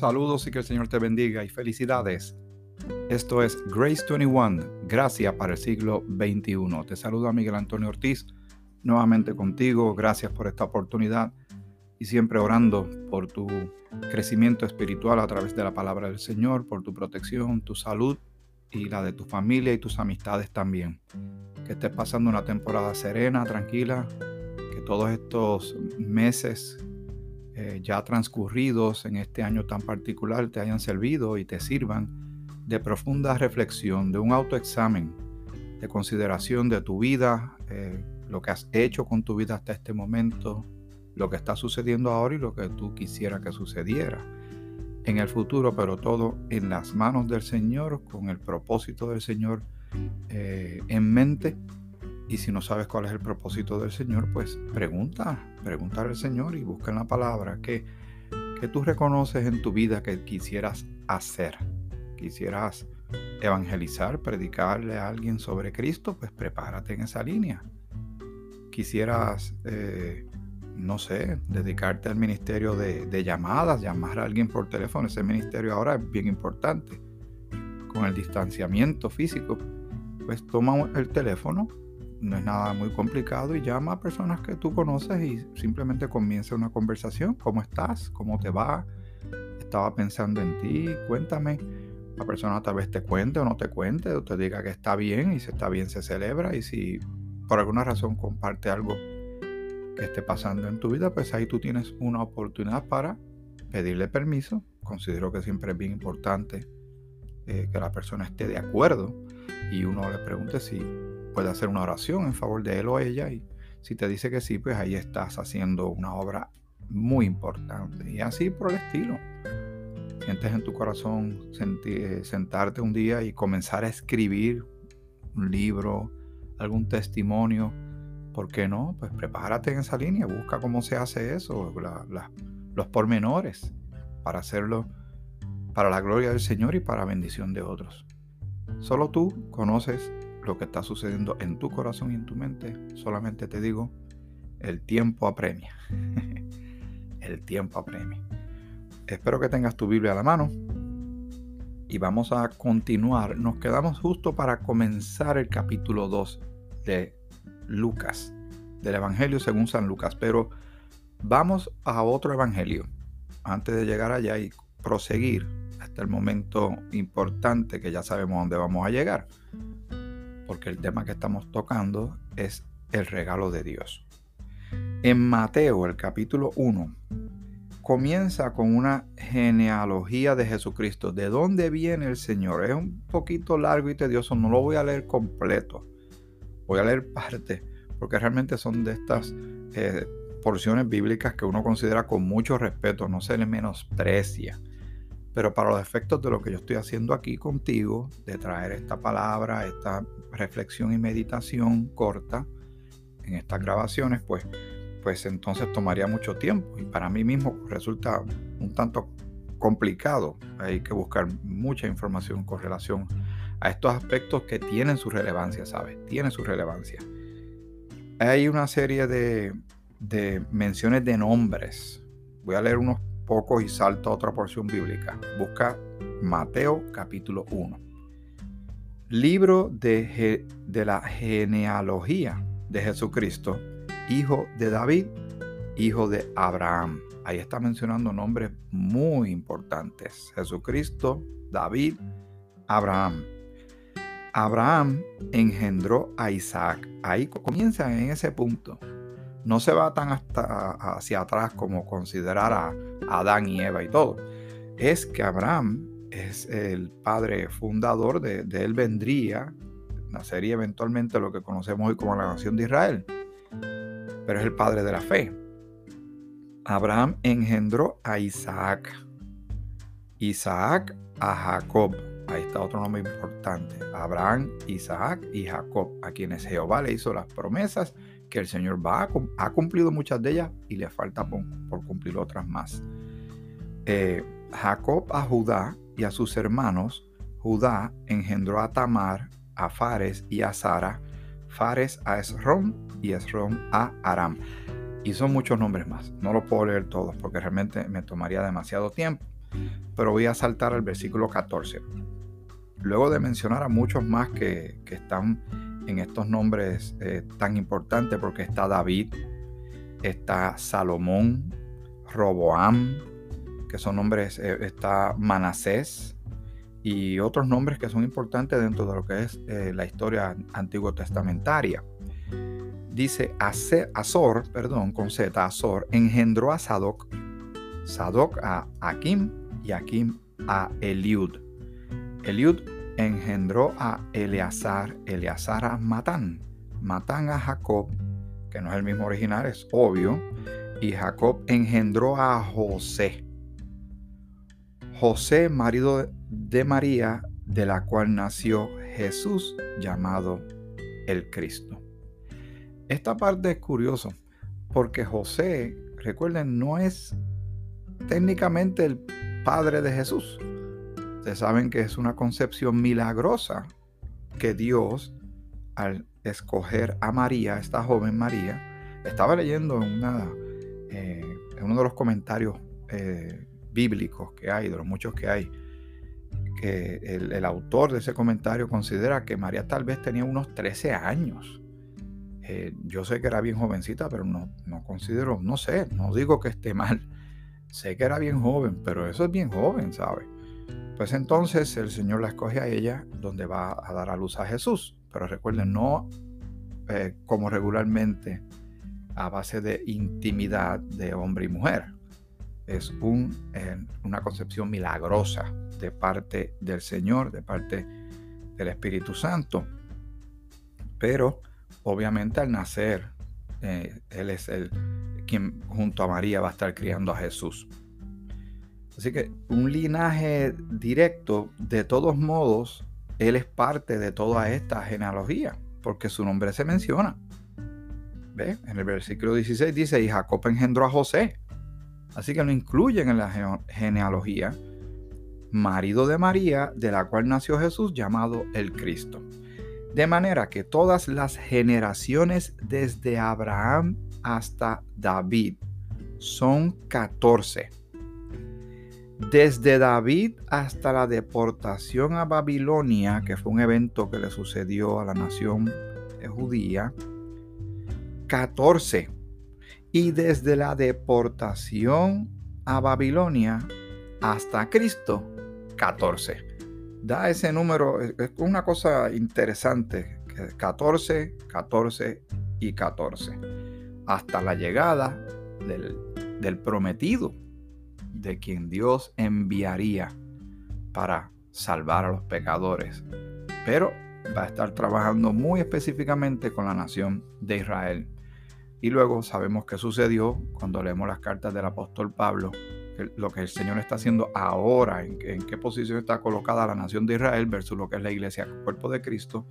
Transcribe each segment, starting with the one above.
Saludos y que el Señor te bendiga y felicidades. Esto es Grace 21, Gracia para el siglo XXI. Te saluda Miguel Antonio Ortiz, nuevamente contigo. Gracias por esta oportunidad y siempre orando por tu crecimiento espiritual a través de la palabra del Señor, por tu protección, tu salud y la de tu familia y tus amistades también. Que estés pasando una temporada serena, tranquila, que todos estos meses eh, ya transcurridos en este año tan particular te hayan servido y te sirvan de profunda reflexión, de un autoexamen, de consideración de tu vida, eh, lo que has hecho con tu vida hasta este momento, lo que está sucediendo ahora y lo que tú quisieras que sucediera en el futuro, pero todo en las manos del Señor, con el propósito del Señor eh, en mente y si no sabes cuál es el propósito del Señor, pues pregunta, pregunta al Señor y busca en la palabra que, que tú reconoces en tu vida que quisieras hacer. Quisieras evangelizar, predicarle a alguien sobre Cristo, pues prepárate en esa línea. Quisieras, eh, no sé, dedicarte al ministerio de, de llamadas, llamar a alguien por teléfono. Ese ministerio ahora es bien importante. Con el distanciamiento físico, pues toma el teléfono, no es nada muy complicado y llama a personas que tú conoces y simplemente comienza una conversación. ¿Cómo estás? ¿Cómo te va? Estaba pensando en ti, cuéntame. La persona tal vez te cuente o no te cuente o te diga que está bien y si está bien se celebra y si por alguna razón comparte algo que esté pasando en tu vida, pues ahí tú tienes una oportunidad para pedirle permiso. Considero que siempre es bien importante eh, que la persona esté de acuerdo y uno le pregunte si puede hacer una oración en favor de él o ella y si te dice que sí, pues ahí estás haciendo una obra muy importante. Y así por el estilo. Sientes en tu corazón eh, sentarte un día y comenzar a escribir un libro, algún testimonio. ¿Por qué no? Pues prepárate en esa línea, busca cómo se hace eso, los pormenores, para hacerlo para la gloria del Señor y para bendición de otros. Solo tú conoces lo que está sucediendo en tu corazón y en tu mente, solamente te digo, el tiempo apremia. el tiempo apremia. Espero que tengas tu Biblia a la mano y vamos a continuar. Nos quedamos justo para comenzar el capítulo 2 de Lucas, del Evangelio según San Lucas, pero vamos a otro Evangelio antes de llegar allá y proseguir hasta el momento importante que ya sabemos dónde vamos a llegar porque el tema que estamos tocando es el regalo de Dios. En Mateo, el capítulo 1, comienza con una genealogía de Jesucristo. ¿De dónde viene el Señor? Es un poquito largo y tedioso, no lo voy a leer completo. Voy a leer parte, porque realmente son de estas eh, porciones bíblicas que uno considera con mucho respeto, no se le menosprecia. Pero para los efectos de lo que yo estoy haciendo aquí contigo, de traer esta palabra, esta reflexión y meditación corta en estas grabaciones, pues, pues entonces tomaría mucho tiempo. Y para mí mismo resulta un tanto complicado. Hay que buscar mucha información con relación a estos aspectos que tienen su relevancia, ¿sabes? Tienen su relevancia. Hay una serie de, de menciones de nombres. Voy a leer unos poco y salta otra porción bíblica. Busca Mateo capítulo 1. Libro de, de la genealogía de Jesucristo, hijo de David, hijo de Abraham. Ahí está mencionando nombres muy importantes. Jesucristo, David, Abraham. Abraham engendró a Isaac. Ahí comienza en ese punto no se va tan hasta hacia atrás como considerar a Adán y Eva y todo. Es que Abraham es el padre fundador, de, él vendría, nacería eventualmente lo que conocemos hoy como la nación de Israel, pero es el padre de la fe. Abraham engendró a Isaac, Isaac a Jacob. Ahí está otro nombre importante. Abraham, Isaac y Jacob, a quienes Jehová le hizo las promesas que el Señor va a, ha cumplido muchas de ellas y le falta por, cumplir otras más. Eh, Jacob a Judá y a sus hermanos, Judá engendró a Tamar, a Fares y a Sara, Fares a Esrom y Esrom a Aram. Y son muchos nombres más. No los puedo leer todos porque realmente me tomaría demasiado tiempo. pero voy a saltar al versículo 14. Luego de mencionar a muchos más que, están en estos nombres eh, tan importantes, porque está David, está Salomón, Roboam, que son nombres, eh, está Manasés y otros nombres que son importantes dentro de lo que es eh, la historia antiguo testamentaria. Dice Azor, perdón, con Z, Azor, engendró a Sadoc, Sadoc a Akim y Akim a Eliud. Eliud engendró a Eleazar, Eleazar a Matán, Matán a Jacob, que no es el mismo original, es obvio, y Jacob engendró a José. José, marido de María, de la cual nació Jesús, llamado el Cristo. Esta parte es curiosa, porque José, recuerden, no es técnicamente el padre de Jesús. Ustedes saben que es una concepción milagrosa que Dios, al escoger a María, esta joven María, estaba leyendo en, una, eh, en uno de los comentarios eh, bíblicos que hay, de los muchos que hay, que el, autor de ese comentario considera que María tal vez tenía unos 13 años. Eh, yo sé que era bien jovencita, pero no, no considero, no sé, no digo que esté mal. Sé que era bien joven, pero eso es bien joven, ¿sabe? Pues entonces el Señor la escoge a ella donde va a dar a luz a Jesús. Pero recuerden, no eh, como regularmente a base de intimidad de hombre y mujer es un, eh, una concepción milagrosa de parte del Señor, de parte del Espíritu Santo. Pero obviamente al nacer, eh, Él es el quien junto a María va a estar criando a Jesús. Así que un linaje directo, de todos modos, Él es parte de toda esta genealogía, porque su nombre se menciona. ¿Ve? En el versículo 16 dice, y Jacob engendró a José. Así que lo incluyen en la genealogía, marido de María, de la cual nació Jesús, llamado el Cristo. De manera que todas las generaciones desde Abraham hasta David son 14. Desde David hasta la deportación a Babilonia, que fue un evento que le sucedió a la nación judía, 14 y desde la deportación a Babilonia hasta Cristo, 14. Da ese número, es una cosa interesante, 14, 14 y 14, hasta la llegada del, del prometido, de quien Dios enviaría para salvar a los pecadores. Pero va a estar trabajando muy específicamente con la nación de Israel. Y luego sabemos qué sucedió cuando leemos las cartas del apóstol Pablo, lo que el Señor está haciendo ahora, en, qué posición está colocada la nación de Israel versus lo que es la iglesia, el cuerpo de Cristo,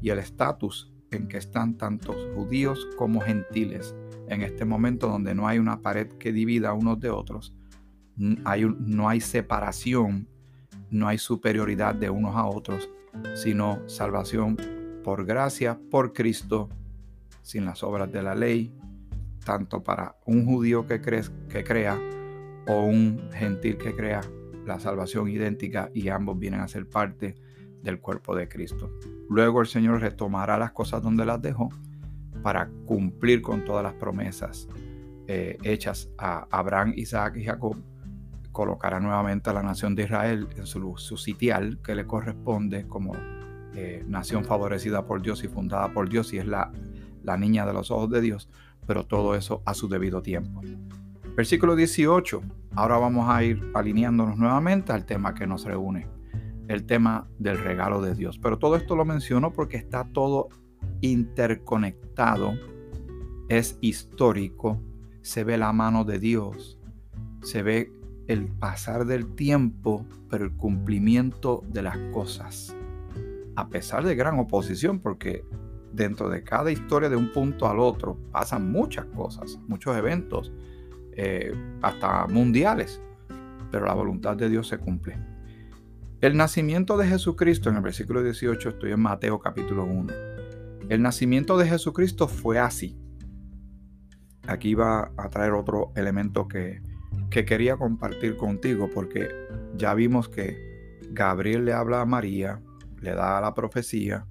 y el estatus en que están tantos judíos como gentiles en este momento donde no hay una pared que divida unos de otros, hay no hay separación, no hay superioridad de unos a otros, sino salvación por gracia, por Cristo, sin las obras de la ley, tanto para un judío que, que crea o un gentil que crea, la salvación idéntica y ambos vienen a ser parte del cuerpo de Cristo. Luego el Señor retomará las cosas donde las dejó para cumplir con todas las promesas eh, hechas a Abraham, Isaac y Jacob. Colocará nuevamente a la nación de Israel en su, su sitial que le corresponde como eh, nación favorecida por Dios y fundada por Dios y es la la niña de los ojos de Dios, pero todo eso a su debido tiempo. Versículo 18. Ahora vamos a ir alineándonos nuevamente al tema que nos reúne, el tema del regalo de Dios. Pero todo esto lo menciono porque está todo interconectado, es histórico, se ve la mano de Dios, se ve el pasar del tiempo, pero el cumplimiento de las cosas. A pesar de gran oposición, porque dentro de cada historia de un punto al otro pasan muchas cosas, muchos eventos, eh, hasta mundiales, pero la voluntad de Dios se cumple. El nacimiento de Jesucristo, en el versículo 18, estoy en Mateo capítulo 1. El nacimiento de Jesucristo fue así. Aquí va a traer otro elemento que, que quería compartir contigo porque ya vimos que Gabriel le habla a María, le da la profecía,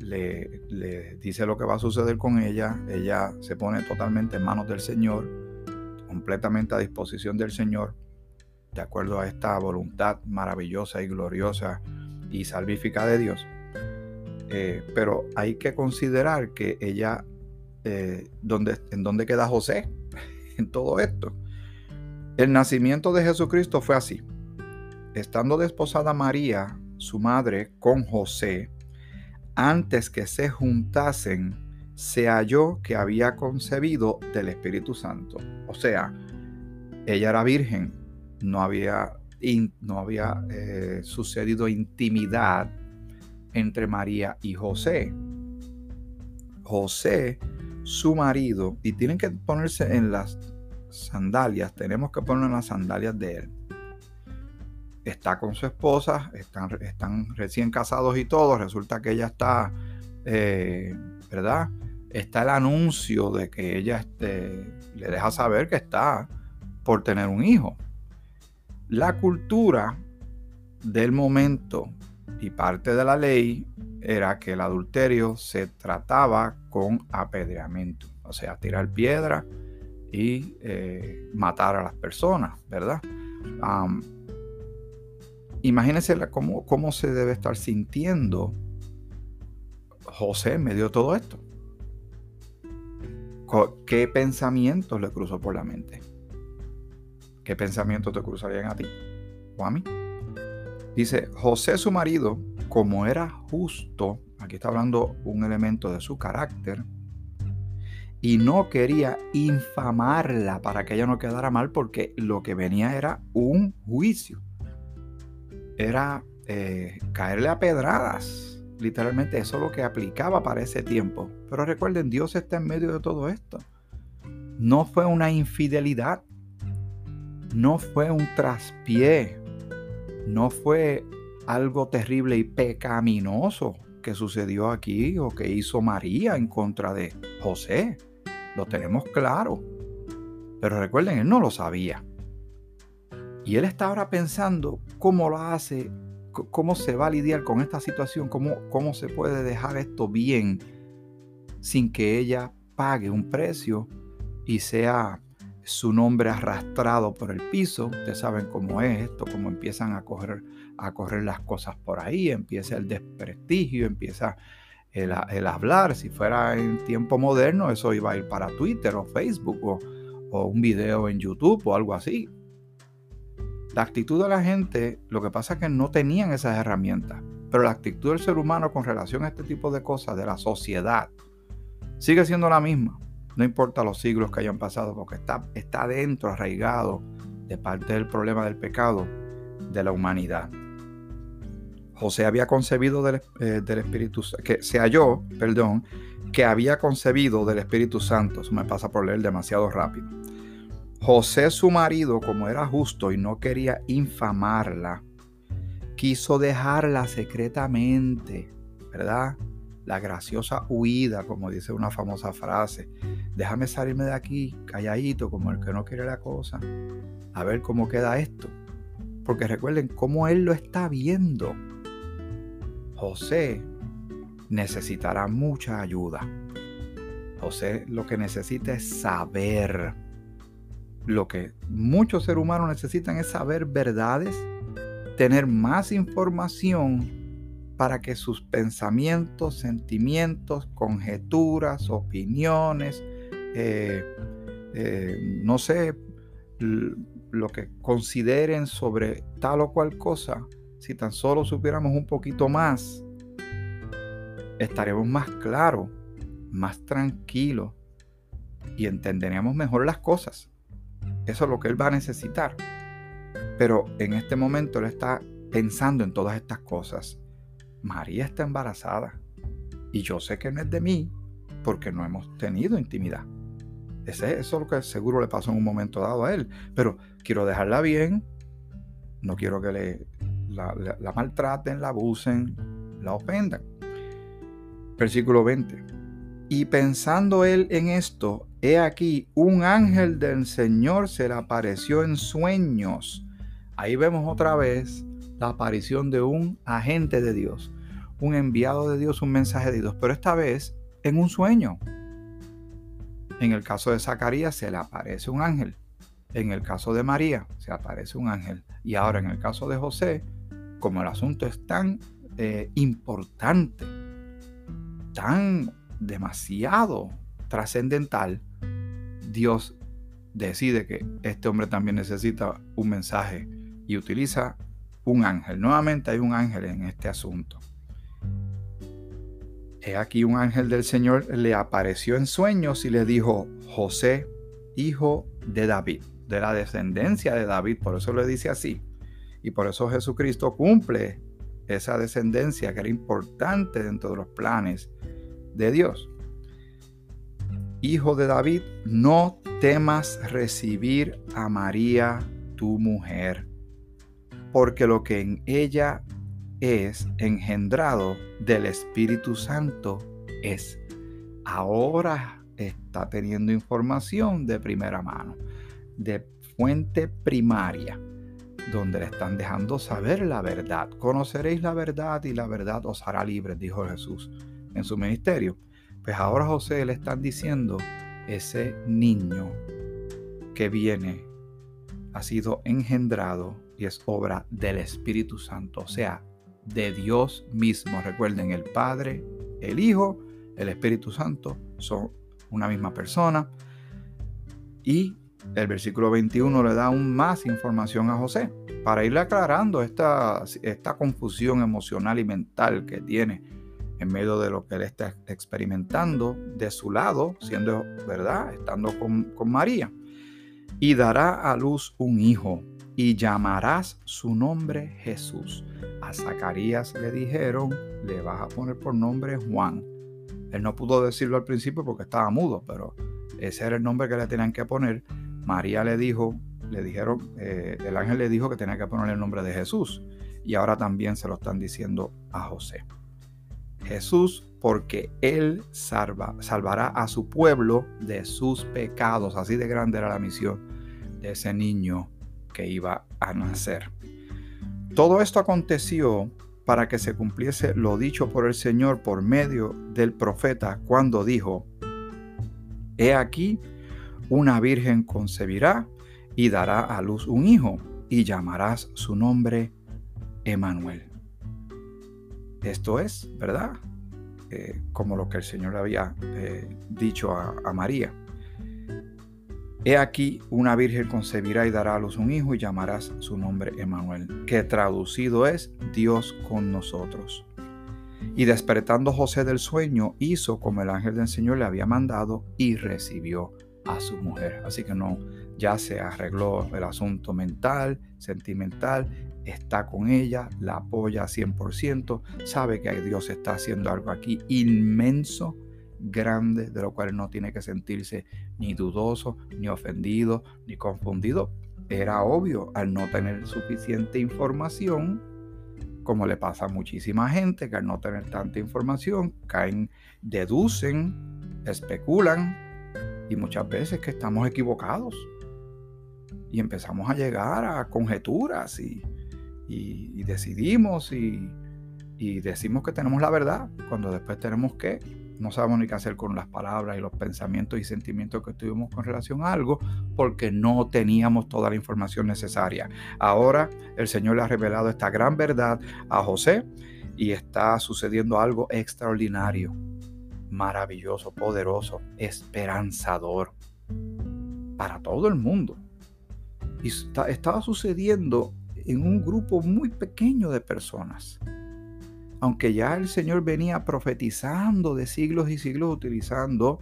le, dice lo que va a suceder con ella, ella se pone totalmente en manos del Señor, completamente a disposición del Señor, de acuerdo a esta voluntad maravillosa y gloriosa y salvífica de Dios. Eh, pero hay que considerar que ella, eh, ¿en dónde queda José en todo esto? El nacimiento de Jesucristo fue así. Estando desposada María, su madre, con José, antes que se juntasen, se halló que había concebido del Espíritu Santo. O sea, ella era virgen, no había, no había eh, sucedido intimidad entre María y José. José, su marido, y tienen que ponerse en las sandalias, tenemos que poner en las sandalias de él. Está con su esposa, están, están recién casados y todo, resulta que ella está, eh, ¿verdad? Está el anuncio de que ella este, le deja saber que está por tener un hijo. La cultura del momento y parte de la ley era que el adulterio se trataba con apedreamiento, o sea, tirar piedra y eh, matar a las personas, ¿verdad? Imagínense cómo, cómo se debe estar sintiendo José en medio de todo esto. ¿Qué pensamientos le cruzó por la mente? ¿Qué pensamientos te cruzarían a ti o a mí? Dice, José su marido, como era justo, aquí está hablando un elemento de su carácter, y no quería infamarla para que ella no quedara mal porque lo que venía era un juicio. Era eh, caerle a pedradas. Literalmente eso es lo que aplicaba para ese tiempo. Pero recuerden, Dios está en medio de todo esto. No fue una infidelidad. No fue un traspié no fue algo terrible y pecaminoso que sucedió aquí o que hizo María en contra de José. Lo tenemos claro. Pero recuerden, él no lo sabía. Y él está ahora pensando cómo lo hace, cómo se va a lidiar con esta situación, cómo, cómo se puede dejar esto bien sin que ella pague un precio y sea su nombre arrastrado por el piso. Ustedes saben cómo es esto, cómo empiezan a correr, a correr las cosas por ahí, empieza el desprestigio, empieza el, hablar. Si fuera en tiempo moderno, eso iba a ir para Twitter o Facebook o, o un video en YouTube o algo así. La actitud de la gente, lo que pasa es que no tenían esas herramientas, pero la actitud del ser humano con relación a este tipo de cosas, de la sociedad, sigue siendo la misma. No importa los siglos que hayan pasado, porque está, está dentro, arraigado de parte del problema del pecado de la humanidad. José había concebido del, eh, del Espíritu que se halló, perdón, que había concebido del Espíritu Santo. Eso me pasa por leer demasiado rápido. José, su marido, como era justo y no quería infamarla, quiso dejarla secretamente, ¿verdad? la graciosa huida, como dice una famosa frase. Déjame salirme de aquí calladito, como el que no quiere la cosa, a ver cómo queda esto. Porque recuerden cómo él lo está viendo. José necesitará mucha ayuda. José lo que necesita es saber. Lo que muchos seres humanos necesitan es saber verdades, tener más información para que sus pensamientos, sentimientos, conjeturas, opiniones, eh, eh, no sé, lo que consideren sobre tal o cual cosa, si tan solo supiéramos un poquito más, estaremos más claros, más tranquilos y entenderíamos mejor las cosas. Eso es lo que él va a necesitar. Pero en este momento él está pensando en todas estas cosas María está embarazada y yo sé que no es de mí porque no hemos tenido intimidad. Eso es lo que seguro le pasó en un momento dado a él. Pero quiero dejarla bien, no quiero que le, la, la maltraten, la abusen, la ofendan. Versículo 20. Y pensando él en esto, he aquí, un ángel del Señor se le apareció en sueños. Ahí vemos otra vez la aparición de un agente de Dios, un enviado de Dios, un mensaje de Dios, pero esta vez en un sueño. En el caso de Zacarías se le aparece un ángel. En el caso de María se aparece un ángel. Y ahora en el caso de José, como el asunto es tan eh, importante, tan demasiado trascendental, Dios decide que este hombre también necesita un mensaje y utiliza un ángel. Nuevamente hay un ángel en este asunto. He aquí un ángel del Señor le apareció en sueños y le dijo, José, hijo de David, de la descendencia de David, por eso le dice así. Y por eso Jesucristo cumple esa descendencia que era importante dentro de los planes de Dios. Hijo de David, no temas recibir a María, tu mujer, porque lo que en ella es engendrado del Espíritu Santo es. Ahora está teniendo información de primera mano, de fuente primaria, donde le están dejando saber la verdad. Conoceréis la verdad y la verdad os hará libres, dijo Jesús en su ministerio. Pues ahora José le están diciendo, ese niño que viene ha sido engendrado y es obra del Espíritu Santo, o sea, de Dios mismo. Recuerden, el Padre, el Hijo, el Espíritu Santo son una misma persona. Y el versículo 21 le da aún más información a José para irle aclarando esta, esta confusión emocional y mental que tiene en medio de lo que él está experimentando de su lado, siendo verdad, estando con, María. Y dará a luz un hijo y llamarás su nombre Jesús. A Zacarías le dijeron, le vas a poner por nombre Juan. Él no pudo decirlo al principio porque estaba mudo, pero ese era el nombre que le tenían que poner. María le dijo, le dijeron, eh, el ángel le dijo que tenía que poner el nombre de Jesús. Y ahora también se lo están diciendo a José. Jesús, porque Él salva, salvará a su pueblo de sus pecados. Así de grande era la misión de ese niño que iba a nacer. Todo esto aconteció para que se cumpliese lo dicho por el Señor por medio del profeta cuando dijo, He aquí, una virgen concebirá y dará a luz un hijo y llamarás su nombre Emanuel. Esto es, ¿verdad? Eh, como lo que el Señor había eh, dicho a María. He aquí, una virgen concebirá y dará a luz un hijo y llamarás su nombre Emanuel, que traducido es Dios con nosotros. Y despertando José del sueño, hizo como el ángel del Señor le había mandado y recibió a su mujer. Así que no, ya se arregló el asunto mental, sentimental, está con ella, la apoya 100%, sabe que Dios está haciendo algo aquí inmenso grande de lo cual no tiene que sentirse ni dudoso, ni ofendido, ni confundido. Era obvio al no tener suficiente información, como le pasa a muchísima gente, que al no tener tanta información caen, deducen, especulan y muchas veces que estamos equivocados. Y empezamos a llegar a conjeturas y, y, decidimos y, decimos que tenemos la verdad cuando después tenemos que no sabemos ni qué hacer con las palabras y los pensamientos y sentimientos que tuvimos con relación a algo porque no teníamos toda la información necesaria. Ahora el Señor le ha revelado esta gran verdad a José y está sucediendo algo extraordinario, maravilloso, poderoso, esperanzador para todo el mundo. Y estaba sucediendo en un grupo muy pequeño de personas aunque ya el Señor venía profetizando de siglos y siglos utilizando,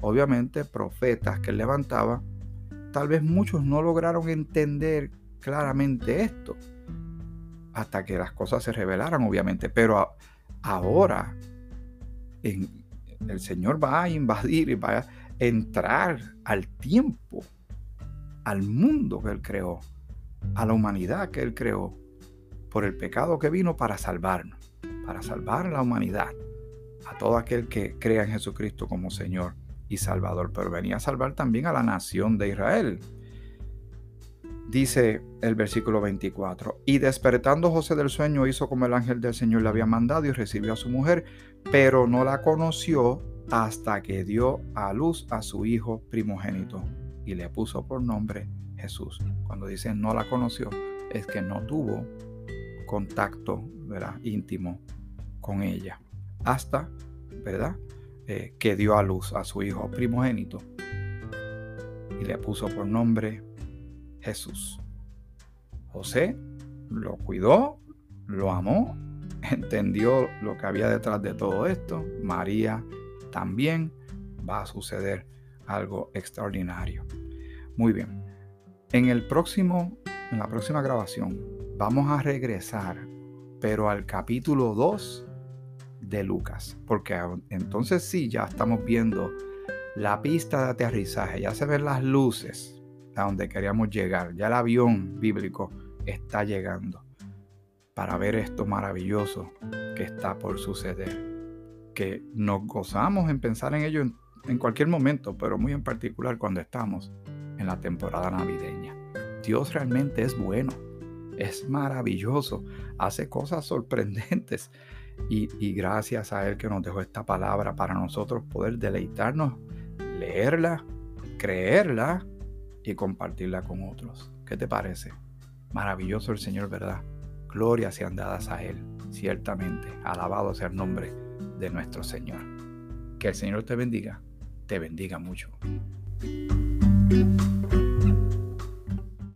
obviamente, profetas que levantaba, tal vez muchos no lograron entender claramente esto hasta que las cosas se revelaran, obviamente. Pero ahora el Señor va a invadir y va a entrar al tiempo, al mundo que Él creó, a la humanidad que Él creó, por el pecado que vino para salvarnos para salvar la humanidad, a todo aquel que crea en Jesucristo como Señor y Salvador, pero venía a salvar también a la nación de Israel. Dice el versículo 24, y despertando José del sueño hizo como el ángel del Señor le había mandado y recibió a su mujer, pero no la conoció hasta que dio a luz a su hijo primogénito y le puso por nombre Jesús. Cuando dice no la conoció, es que no tuvo contacto íntimo con ella hasta ¿verdad? Eh, que dio a luz a su hijo primogénito y le puso por nombre Jesús. José lo cuidó, lo amó, entendió lo que había detrás de todo esto. María también va a suceder algo extraordinario. Muy bien. En el próximo en la próxima grabación vamos a regresar pero al capítulo 2 de Lucas, porque entonces sí ya estamos viendo la pista de aterrizaje, ya se ven las luces a donde queríamos llegar. Ya el avión bíblico está llegando para ver esto maravilloso que está por suceder. Que nos gozamos en pensar en ello en, cualquier momento, pero muy en particular cuando estamos en la temporada navideña. Dios realmente es bueno, es maravilloso, hace cosas sorprendentes. Y, gracias a Él que nos dejó esta palabra para nosotros poder deleitarnos, leerla, creerla y compartirla con otros. ¿Qué te parece? Maravilloso el Señor, ¿verdad? Glorias sean dadas a Él, ciertamente. Alabado sea el nombre de nuestro Señor. Que el Señor te bendiga, te bendiga mucho. Thank you.